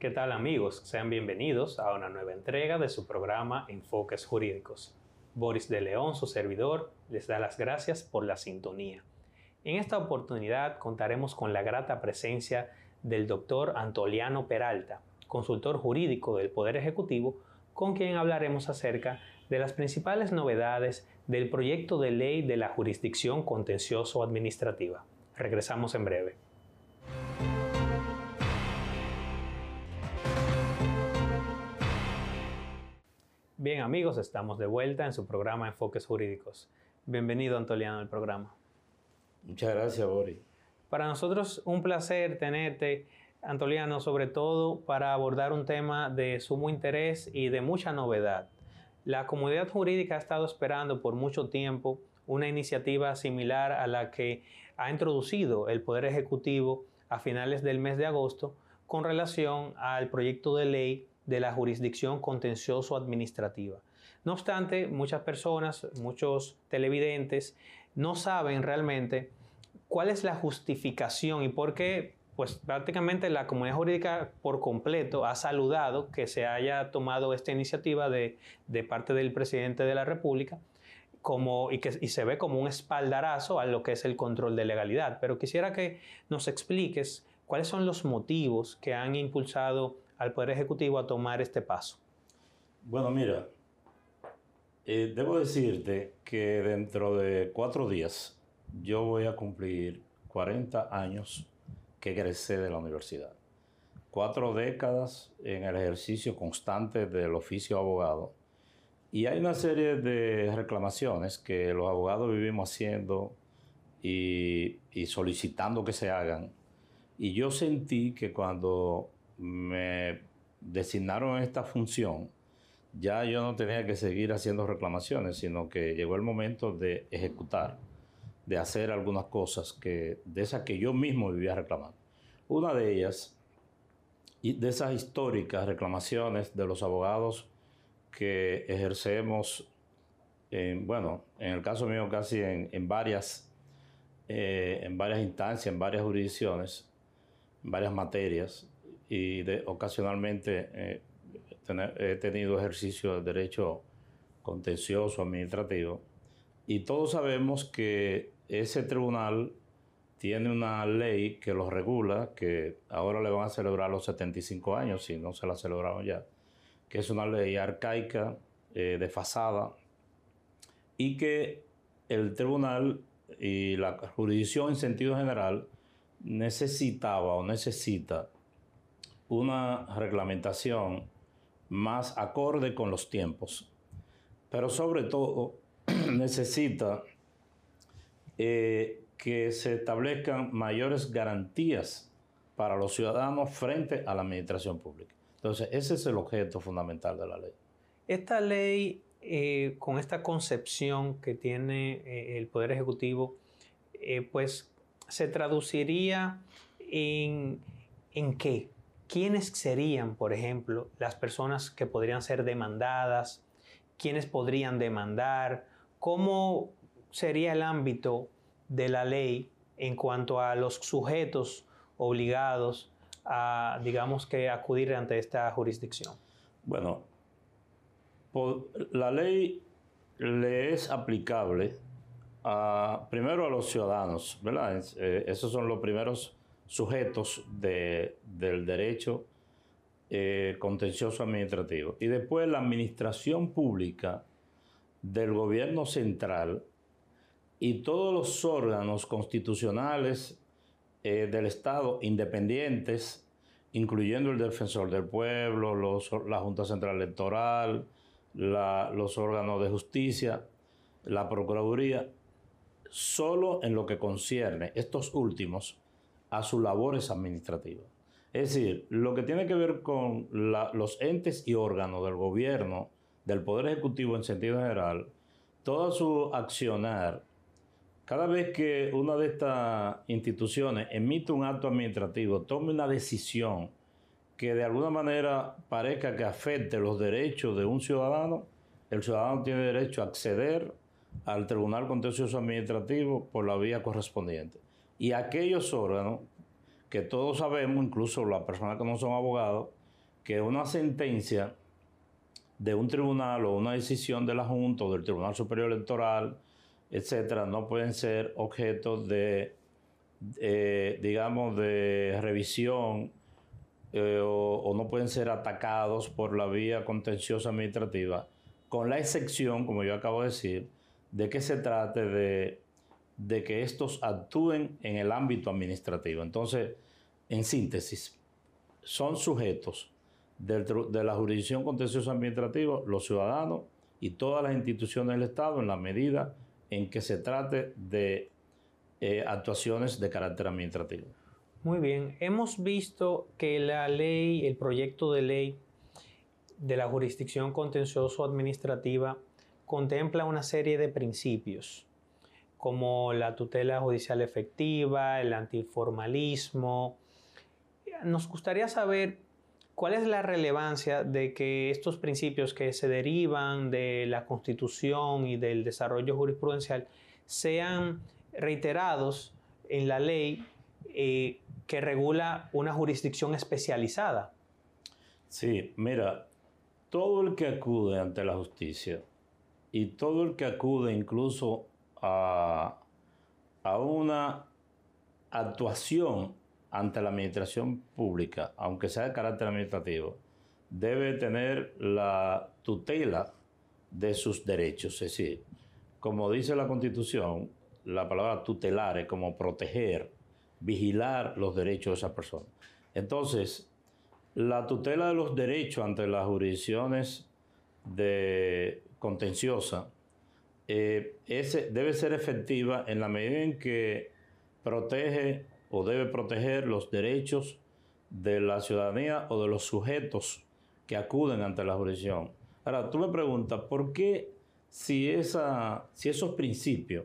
¿Qué tal amigos? Sean bienvenidos a una nueva entrega de su programa Enfoques Jurídicos. Boris de León, su servidor, les da las gracias por la sintonía. En esta oportunidad contaremos con la grata presencia del doctor Antoliano Peralta, consultor jurídico del Poder Ejecutivo, con quien hablaremos acerca de las principales novedades del proyecto de ley de la jurisdicción contencioso administrativa. Regresamos en breve. Bien amigos, estamos de vuelta en su programa Enfoques Jurídicos. Bienvenido Antoliano al programa. Muchas gracias, Boris. Para nosotros un placer tenerte, Antoliano, sobre todo para abordar un tema de sumo interés y de mucha novedad. La comunidad jurídica ha estado esperando por mucho tiempo una iniciativa similar a la que ha introducido el Poder Ejecutivo a finales del mes de agosto con relación al proyecto de ley de la jurisdicción contencioso administrativa. No obstante, muchas personas, muchos televidentes, no saben realmente cuál es la justificación y por qué, pues prácticamente la comunidad jurídica por completo ha saludado que se haya tomado esta iniciativa de, parte del presidente de la República como, y, que, y se ve como un espaldarazo a lo que es el control de legalidad. Pero quisiera que nos expliques cuáles son los motivos que han impulsado al Poder Ejecutivo a tomar este paso? Bueno, mira, eh, debo decirte que dentro de cuatro días yo voy a cumplir 40 años que egresé de la universidad. Cuatro décadas en el ejercicio constante del oficio abogado. Y hay una serie de reclamaciones que los abogados vivimos haciendo y, y solicitando que se hagan. Y yo sentí que cuando me designaron esta función, ya yo no tenía que seguir haciendo reclamaciones, sino que llegó el momento de ejecutar, de hacer algunas cosas que, de esas que yo mismo vivía reclamando. Una de ellas, y de esas históricas reclamaciones de los abogados que ejercemos, en, bueno, en el caso mío casi en, varias, eh, en varias instancias, en varias jurisdicciones, en varias materias, y ocasionalmente eh, he tenido ejercicio de derecho contencioso administrativo y todos sabemos que ese tribunal tiene una ley que lo regula, que ahora le van a celebrar los 75 años, si no se la celebraron ya, que es una ley arcaica, eh, desfasada, y que el tribunal y la jurisdicción en sentido general necesitaba o necesita una reglamentación más acorde con los tiempos, pero sobre todo necesita eh, que se establezcan mayores garantías para los ciudadanos frente a la administración pública. Entonces, ese es el objeto fundamental de la ley. Esta ley, eh, con esta concepción que tiene eh, el Poder Ejecutivo, pues se traduciría en, en qué? ¿Quiénes serían, por ejemplo, las personas que podrían ser demandadas? ¿Quiénes podrían demandar? ¿Cómo sería el ámbito de la ley en cuanto a los sujetos obligados a, digamos que, acudir ante esta jurisdicción? Bueno, la ley le es aplicable a, primero a los ciudadanos, ¿verdad? Eh, esos son los primeros sujetos del derecho eh, contencioso administrativo. Y después la administración pública del gobierno central y todos los órganos constitucionales eh, del Estado independientes, incluyendo el defensor del pueblo, la Junta Central Electoral, los órganos de justicia, la Procuraduría, solo en lo que concierne estos últimos a sus labores administrativas. Es decir, lo que tiene que ver con los entes y órganos del gobierno, del Poder Ejecutivo en sentido general, toda su accionar, cada vez que una de estas instituciones emite un acto administrativo, tome una decisión que de alguna manera parezca que afecte los derechos de un ciudadano, el ciudadano tiene derecho a acceder al Tribunal Contencioso Administrativo por la vía correspondiente y aquellos órganos que todos sabemos, incluso las personas que no son abogados, que una sentencia de un tribunal o una decisión de la Junta o del Tribunal Superior Electoral, etcétera, no pueden ser objeto de, eh, digamos, de revisión eh, o, no pueden ser atacados por la vía contenciosa administrativa, con la excepción, como yo acabo de decir, de que se trate de, de que estos actúen en el ámbito administrativo. Entonces, en síntesis, son sujetos de la jurisdicción contenciosa administrativa los ciudadanos y todas las instituciones del Estado en la medida en que se trate de eh, actuaciones de carácter administrativo. Muy bien, hemos visto que la ley, el proyecto de ley de la jurisdicción contencioso administrativa contempla una serie de principios como la tutela judicial efectiva, el antiformalismo. Nos gustaría saber cuál es la relevancia de que estos principios que se derivan de la Constitución y del desarrollo jurisprudencial sean reiterados en la ley eh, que regula una jurisdicción especializada. Sí, mira, todo el que acude ante la justicia y todo el que acude incluso a, una actuación ante la administración pública, aunque sea de carácter administrativo, debe tener la tutela de sus derechos. Es decir, como dice la Constitución, la palabra tutelar es como proteger, vigilar los derechos de esa persona. Entonces, la tutela de los derechos ante las jurisdicciones de contenciosa eh, debe ser efectiva en la medida en que protege o debe proteger los derechos de la ciudadanía o de los sujetos que acuden ante la jurisdicción. Ahora, tú me preguntas, ¿por qué si, esa, si esos principios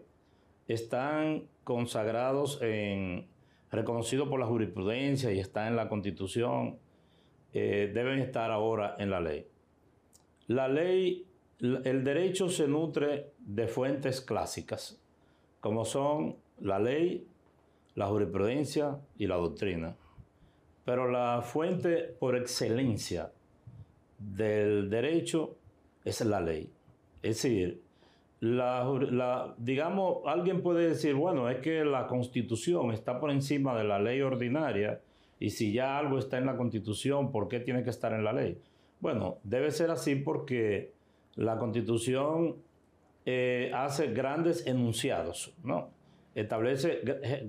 están consagrados en, reconocidos por la jurisprudencia y están en la Constitución, eh, deben estar ahora en la ley? La ley, el derecho se nutre de fuentes clásicas, como son la ley, la jurisprudencia y la doctrina. Pero la fuente por excelencia del derecho es la ley. Es decir, digamos, alguien puede decir, bueno, es que la constitución está por encima de la ley ordinaria y si ya algo está en la constitución, ¿por qué tiene que estar en la ley? Bueno, debe ser así porque la constitución eh, hace grandes enunciados, ¿no? establece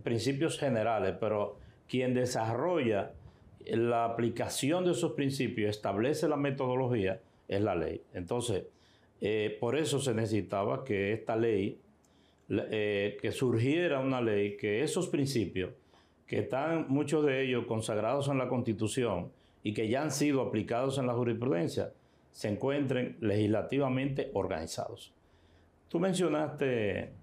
principios generales, pero quien desarrolla la aplicación de esos principios, establece la metodología, es la ley. Entonces, eh, por eso se necesitaba que esta ley, eh, que surgiera una ley, que esos principios, que están muchos de ellos consagrados en la Constitución y que ya han sido aplicados en la jurisprudencia, se encuentren legislativamente organizados. Tú mencionaste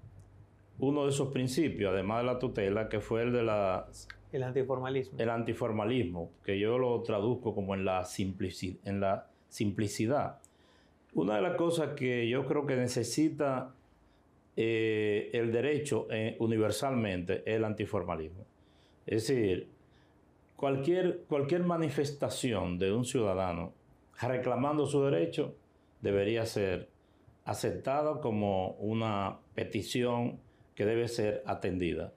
uno de esos principios, además de la tutela, que fue el de la... El antiformalismo. El antiformalismo, que yo lo traduzco como en la, en la simplicidad. Una de las cosas que yo creo que necesita eh, el derecho eh, universalmente es el antiformalismo. Es decir, cualquier, cualquier manifestación de un ciudadano reclamando su derecho debería ser aceptada como una petición que debe ser atendida.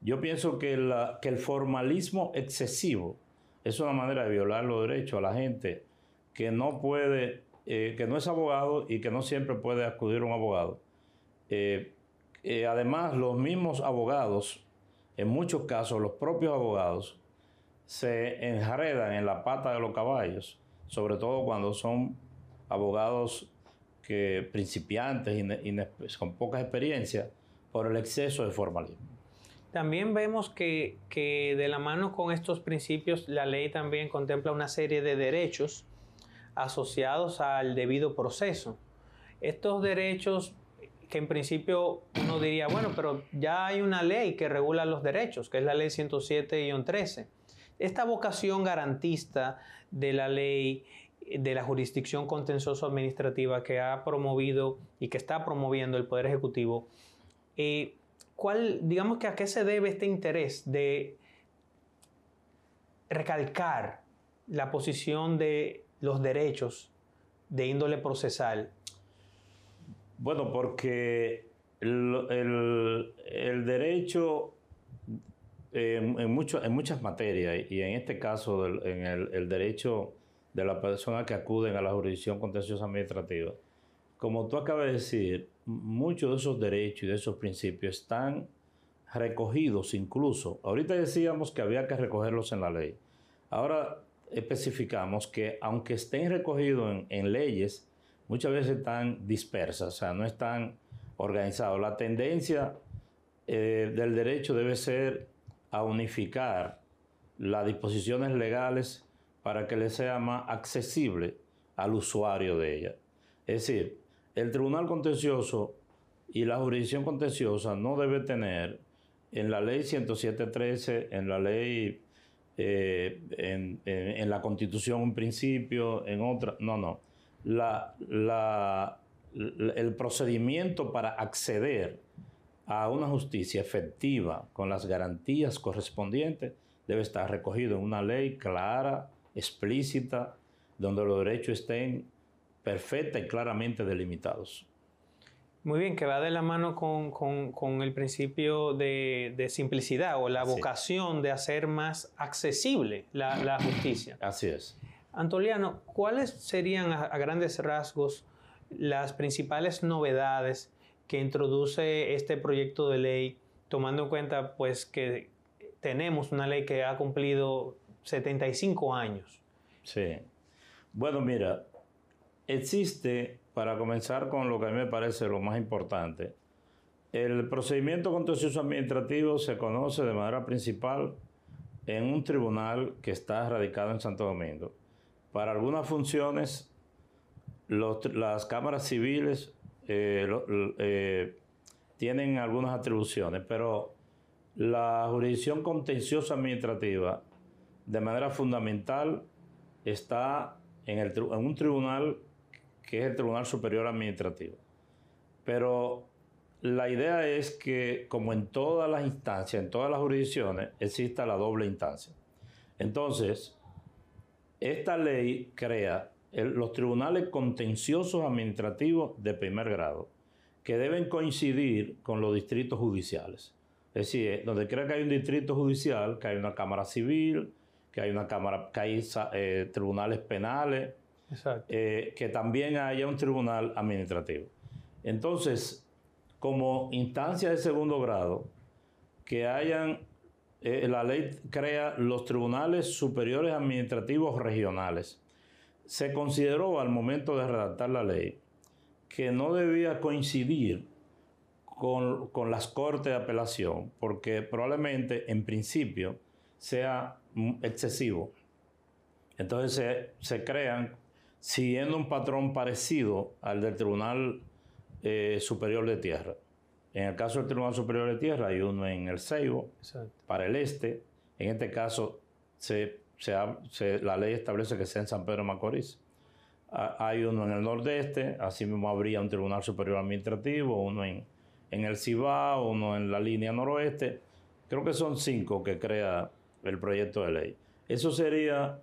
Yo pienso que, que el formalismo excesivo es una manera de violar los derechos a la gente que no puede, eh, que no es abogado y que no siempre puede acudir a un abogado. Eh, eh, además, los mismos abogados, en muchos casos los propios abogados, se enredan en la pata de los caballos, sobre todo cuando son abogados que principiantes y con poca experiencia por el exceso de formalismo. También vemos que, de la mano con estos principios la ley también contempla una serie de derechos asociados al debido proceso. Estos derechos que en principio uno diría, bueno, pero ya hay una ley que regula los derechos, que es la ley 107-13. Esta vocación garantista de la ley de la jurisdicción contencioso administrativa que ha promovido y que está promoviendo el Poder Ejecutivo eh, ¿cuál, digamos que a qué se debe este interés de recalcar la posición de los derechos de índole procesal? Bueno, porque el, derecho en, en, muchas materias, y en este caso en el, derecho de las personas que acuden a la jurisdicción contenciosa administrativa, como tú acabas de decir, muchos de esos derechos y de esos principios están recogidos incluso. Ahorita decíamos que había que recogerlos en la ley. Ahora especificamos que aunque estén recogidos en, leyes, muchas veces están dispersas, o sea, no están organizados. La tendencia eh, del derecho debe ser a unificar las disposiciones legales para que le sea más accesible al usuario de ella. Es decir, el tribunal contencioso y la jurisdicción contenciosa no debe tener en la ley 107.13, en la ley, eh, en, la constitución un principio, en otra, no, no. El procedimiento para acceder a una justicia efectiva con las garantías correspondientes debe estar recogido en una ley clara, explícita, donde los derechos estén perfecta y claramente delimitados. Muy bien, que va de la mano con, el principio de, simplicidad o la vocación de hacer más accesible la, justicia. Así es. Antoliano, ¿cuáles serían a, grandes rasgos las principales novedades que introduce este proyecto de ley, tomando en cuenta pues que tenemos una ley que ha cumplido 75 años? Sí. Bueno, mira, existe para comenzar con lo que a mí me parece lo más importante, el procedimiento contencioso administrativo se conoce de manera principal en un tribunal que está radicado en Santo Domingo. Para algunas funciones, las cámaras civiles eh, eh, tienen algunas atribuciones, pero la jurisdicción contenciosa administrativa, de manera fundamental, está en, el, en un tribunal que es el Tribunal Superior Administrativo. Pero la idea es que, como en todas las instancias, en todas las jurisdicciones, exista la doble instancia. Entonces, esta ley crea los tribunales contenciosos administrativos de primer grado, que deben coincidir con los distritos judiciales. Es decir, donde crea que hay un distrito judicial, que hay una cámara civil, que hay una cámara, que hay eh, tribunales penales, eh, que también haya un tribunal administrativo. Entonces, como instancia de segundo grado, que hayan, eh, la ley crea los tribunales superiores administrativos regionales. Se consideró al momento de redactar la ley que no debía coincidir con, con, las cortes de apelación, porque probablemente en principio sea excesivo. Entonces se, se crean siguiendo un patrón parecido al del Tribunal eh, Superior de Tierra. En el caso del Tribunal Superior de Tierra hay uno en el Ceibo, para el este. En este caso, la ley establece que sea en San Pedro Macorís. hay uno en el nordeste, así mismo habría un Tribunal Superior Administrativo, uno en, en el Cibao, uno en la línea noroeste. Creo que son cinco que crea el proyecto de ley. Eso sería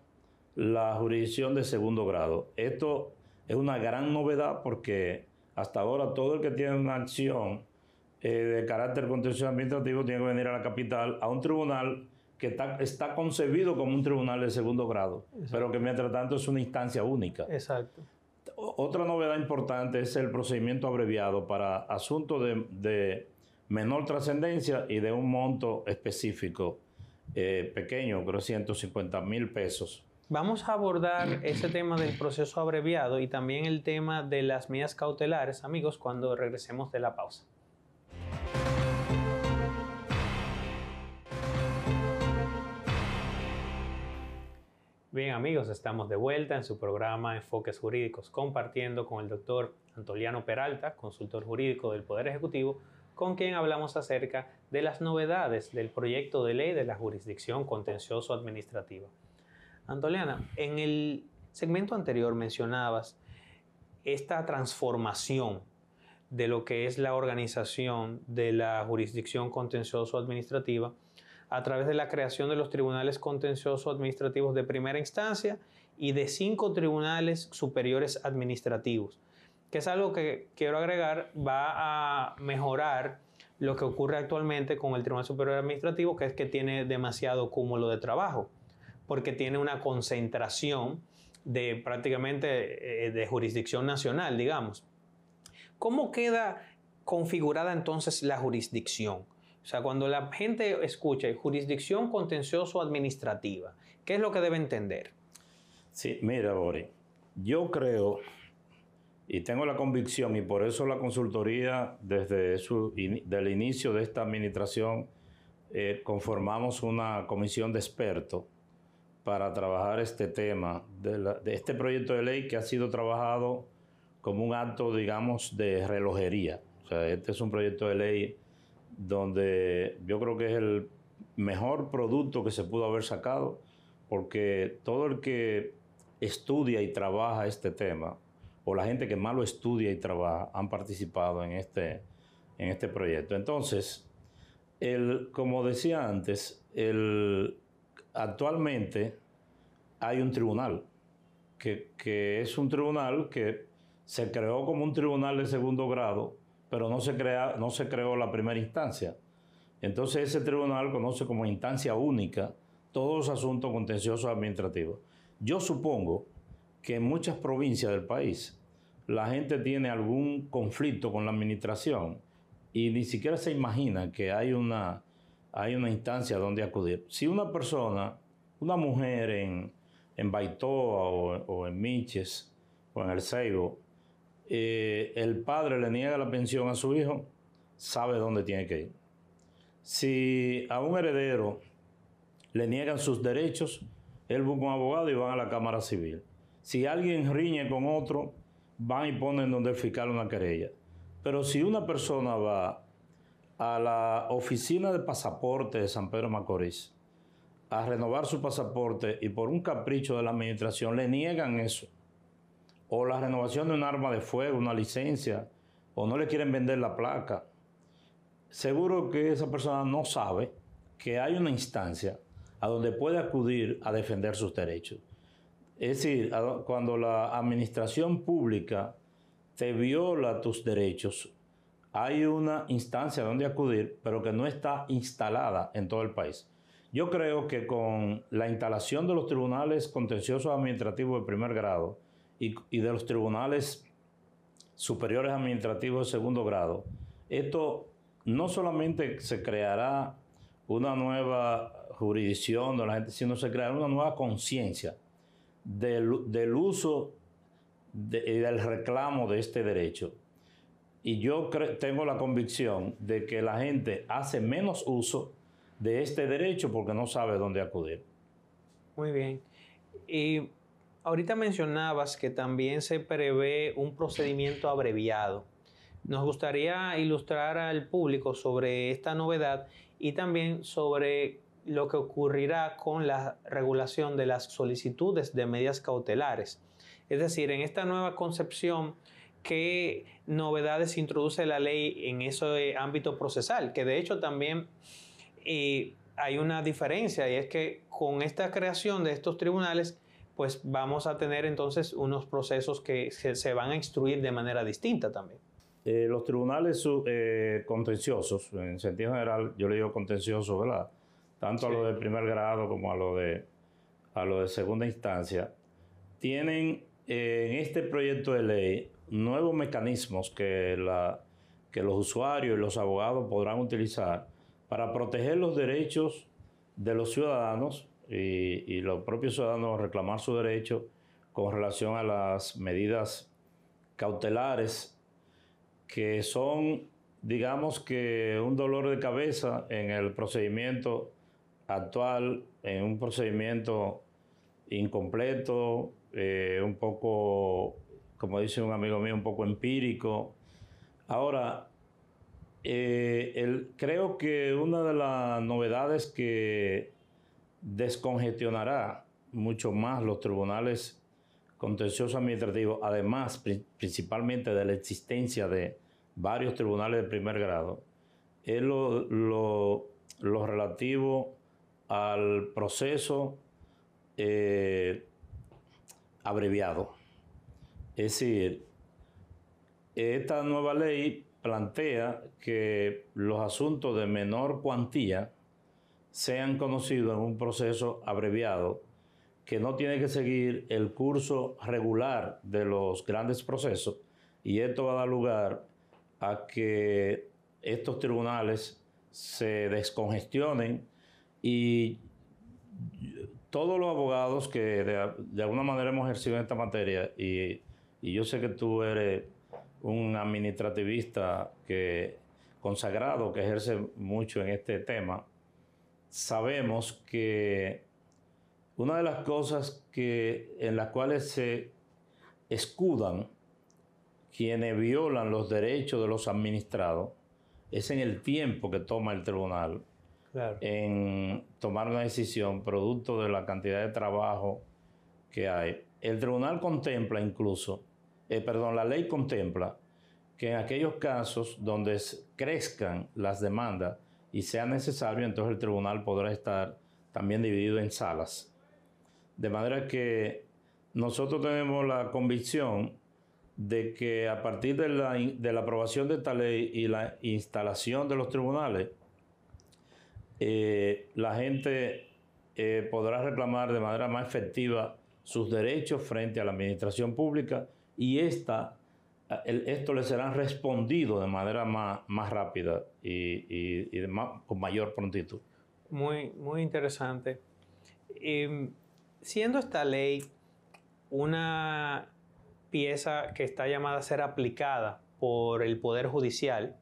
la jurisdicción de segundo grado. Esto es una gran novedad porque hasta ahora todo el que tiene una acción eh, de carácter contencioso administrativo tiene que venir a la capital a un tribunal que está, está concebido como un tribunal de segundo grado, pero que mientras tanto es una instancia única. Exacto. Otra novedad importante es el procedimiento abreviado para asuntos de, menor trascendencia y de un monto específico eh, pequeño, creo 150 mil pesos. Vamos a abordar ese tema del proceso abreviado y también el tema de las medidas cautelares, amigos, cuando regresemos de la pausa. Bien amigos, estamos de vuelta en su programa Enfoques Jurídicos, compartiendo con el doctor Antoliano Peralta, consultor jurídico del Poder Ejecutivo, con quien hablamos acerca de las novedades del proyecto de ley de la jurisdicción contencioso administrativa. Antoliana, en el segmento anterior mencionabas esta transformación de lo que es la organización de la jurisdicción contencioso administrativa a través de la creación de los tribunales contenciosos administrativos de primera instancia y de cinco tribunales superiores administrativos, que es algo que quiero agregar, va a mejorar lo que ocurre actualmente con el Tribunal Superior Administrativo, que es que tiene demasiado cúmulo de trabajo, porque tiene una concentración de prácticamente eh, de jurisdicción nacional, digamos. ¿Cómo queda configurada entonces la jurisdicción? O sea, cuando la gente escucha jurisdicción contencioso administrativa, ¿qué es lo que debe entender? Sí, mira, Bori, yo creo y tengo la convicción, y por eso la consultoría, desde su, el inicio de esta administración, eh, conformamos una comisión de expertos para trabajar este tema de, este proyecto de ley que ha sido trabajado como un acto, digamos, de relojería. O sea, este es un proyecto de ley donde yo creo que es el mejor producto que se pudo haber sacado, porque todo el que estudia y trabaja este tema, o la gente que más lo estudia y trabaja, han participado en este, en este proyecto. Entonces, el, como decía antes, el, actualmente hay un tribunal, que, es un tribunal que se creó como un tribunal de segundo grado, pero no se, crea, no se creó la primera instancia. Entonces ese tribunal conoce como instancia única todos los asuntos contenciosos administrativos. Yo supongo que en muchas provincias del país la gente tiene algún conflicto con la administración y ni siquiera se imagina que hay una, hay una instancia donde acudir. Si una persona, una mujer en, en Baitoa o, en Minches o en El Seibo, eh, el padre le niega la pensión a su hijo, sabe dónde tiene que ir. Si a un heredero le niegan sus derechos, él busca un abogado y van a la Cámara Civil. Si alguien riñe con otro, van y ponen donde el fiscal una querella. Pero si una persona va a la oficina de pasaporte de San Pedro Macorís a renovar su pasaporte y por un capricho de la administración le niegan eso, o la renovación de un arma de fuego, una licencia, o no le quieren vender la placa, seguro que esa persona no sabe que hay una instancia a donde puede acudir a defender sus derechos. Es decir, cuando la administración pública te viola tus derechos, hay una instancia donde acudir, pero que no está instalada en todo el país. Yo creo que con la instalación de los tribunales contenciosos administrativos de primer grado y, de los tribunales superiores administrativos de segundo grado, esto no solamente se creará una nueva jurisdicción de la gente, sino se creará una nueva conciencia del, uso y del reclamo de este derecho. Y yo tengo la convicción de que la gente hace menos uso de este derecho porque no sabe dónde acudir. Muy bien. Y ahorita mencionabas que también se prevé un procedimiento abreviado. Nos gustaría ilustrar al público sobre esta novedad y también sobre lo que ocurrirá con la regulación de las solicitudes de medidas cautelares. Es decir, en esta nueva concepción, ¿qué novedades introduce la ley en ese ámbito procesal? Que de hecho también eh, hay una diferencia y es que con esta creación de estos tribunales, pues vamos a tener entonces unos procesos que se, van a instruir de manera distinta también. Eh, los tribunales eh, contenciosos, en sentido general, yo le digo contencioso, ¿verdad? tanto a lo de primer grado como a lo de, a lo de segunda instancia, tienen eh, en este proyecto de ley nuevos mecanismos que, la, que los usuarios y los abogados podrán utilizar para proteger los derechos de los ciudadanos y, los propios ciudadanos reclamar su derecho con relación a las medidas cautelares que son, digamos que, un dolor de cabeza en el procedimiento actual en un procedimiento incompleto, eh, un poco, como dice un amigo mío, un poco empírico. Ahora, eh, creo que una de las novedades que descongestionará mucho más los tribunales contenciosos administrativos, además principalmente de la existencia de varios tribunales de primer grado, es lo lo relativo al proceso eh, abreviado. Es decir, esta nueva ley plantea que los asuntos de menor cuantía sean conocidos en un proceso abreviado que no tiene que seguir el curso regular de los grandes procesos y esto va a dar lugar a que estos tribunales se descongestionen y todos los abogados que de, alguna manera hemos ejercido en esta materia y, y yo sé que tú eres un administrativista que consagrado que ejerce mucho en este tema, sabemos que una de las cosas que, en las cuales se escudan quienes violan los derechos de los administrados es en el tiempo que toma el tribunal en tomar una decisión producto de la cantidad de trabajo que hay. El tribunal contempla incluso eh, perdón, la ley contempla que en aquellos casos donde crezcan las demandas y sea necesario, entonces el tribunal podrá estar también dividido en salas. De manera que nosotros tenemos la convicción de que a partir de la, aprobación de esta ley y la instalación de los tribunales, eh, la gente eh, podrá reclamar de manera más efectiva sus derechos frente a la administración pública y esta, esto le será respondido de manera más, más rápida y, con mayor prontitud. Muy, muy interesante. Em, siendo esta ley una pieza que está llamada a ser aplicada por el Poder Judicial,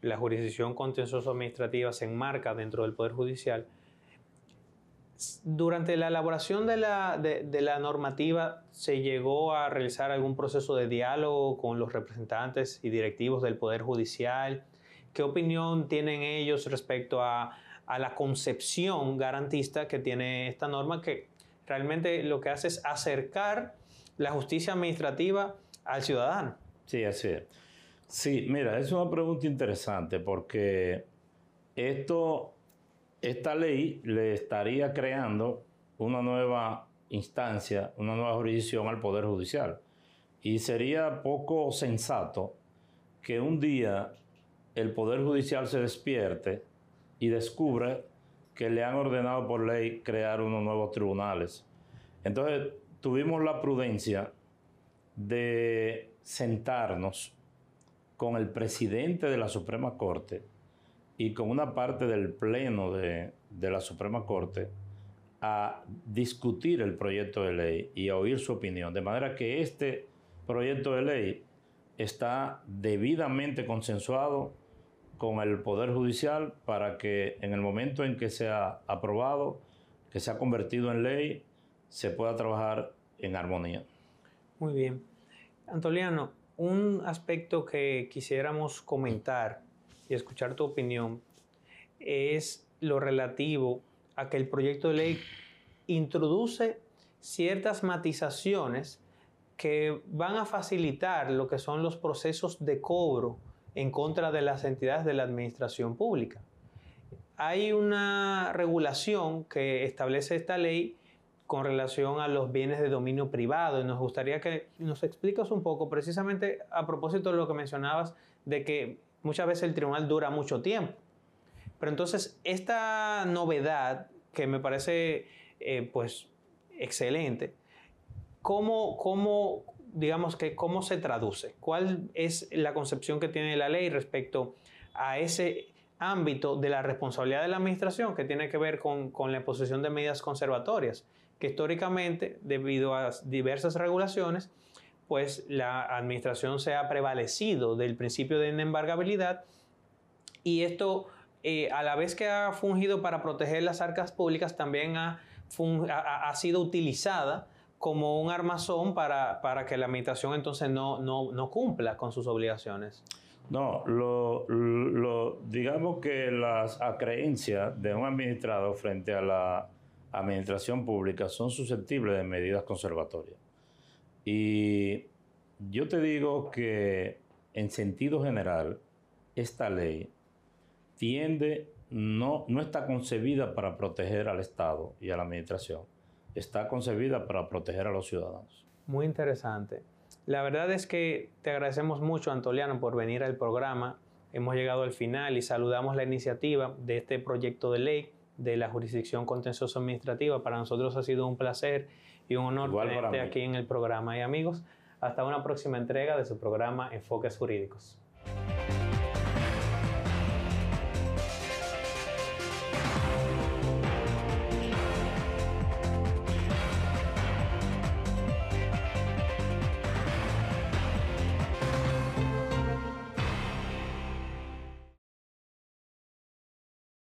la jurisdicción contencioso administrativa se enmarca dentro del Poder Judicial, durante la elaboración de la, de, la, normativa, ¿se llegó a realizar algún proceso de diálogo con los representantes y directivos del Poder Judicial? ¿Qué opinión tienen ellos respecto a, a la concepción garantista que tiene esta norma que realmente lo que hace es acercar la justicia administrativa al ciudadano? Sí, así es. Sí, mira, es una pregunta interesante porque esto esta ley le estaría creando una nueva instancia, una nueva jurisdicción al Poder Judicial. Y sería poco sensato que un día el Poder Judicial se despierte y descubra que le han ordenado por ley crear unos nuevos tribunales. Entonces tuvimos la prudencia de sentarnos con el presidente de la Suprema Corte y con una parte del Pleno de, la Suprema Corte a discutir el proyecto de ley y a oír su opinión. De manera que este proyecto de ley está debidamente consensuado con el Poder Judicial para que en el momento en que sea aprobado, que sea convertido en ley, se pueda trabajar en armonía. Muy bien. Antoliano, un aspecto que quisiéramos comentar y escuchar tu opinión es lo relativo a que el proyecto de ley introduce ciertas matizaciones que van a facilitar lo que son los procesos de cobro en contra de las entidades de la administración pública. Hay una regulación que establece esta ley con relación a los bienes de dominio privado y nos gustaría que nos explicas un poco precisamente a propósito de lo que mencionabas de que muchas veces el tribunal dura mucho tiempo. Pero entonces, esta novedad, que me parece eh, pues excelente, ¿cómo, ¿cómo, digamos que, cómo se traduce? ¿Cuál es la concepción que tiene la ley respecto a ese ámbito de la responsabilidad de la administración que tiene que ver con, con la imposición de medidas conservatorias? que históricamente, debido a diversas regulaciones, pues la administración se ha prevalecido del principio de inembargabilidad y esto eh, a la vez que ha fungido para proteger las arcas públicas también ha, sido utilizada como un armazón para, para que la administración entonces no, no, no, cumpla con sus obligaciones. No, lo, digamos que las acreencias de un administrado frente a la administración pública son susceptibles de medidas conservatorias. Y yo te digo que en sentido general, esta ley tiende no, no está concebida para proteger al Estado y a la administración, está concebida para proteger a los ciudadanos. Muy interesante. La verdad es que te agradecemos mucho, Antoliano, por venir al programa. Hemos llegado al final y saludamos la iniciativa de este proyecto de ley de la jurisdicción contencioso administrativa. Para nosotros ha sido un placer y un honor tenerte aquí en el programa. Y amigos, hasta una próxima entrega de su programa Enfoques Jurídicos.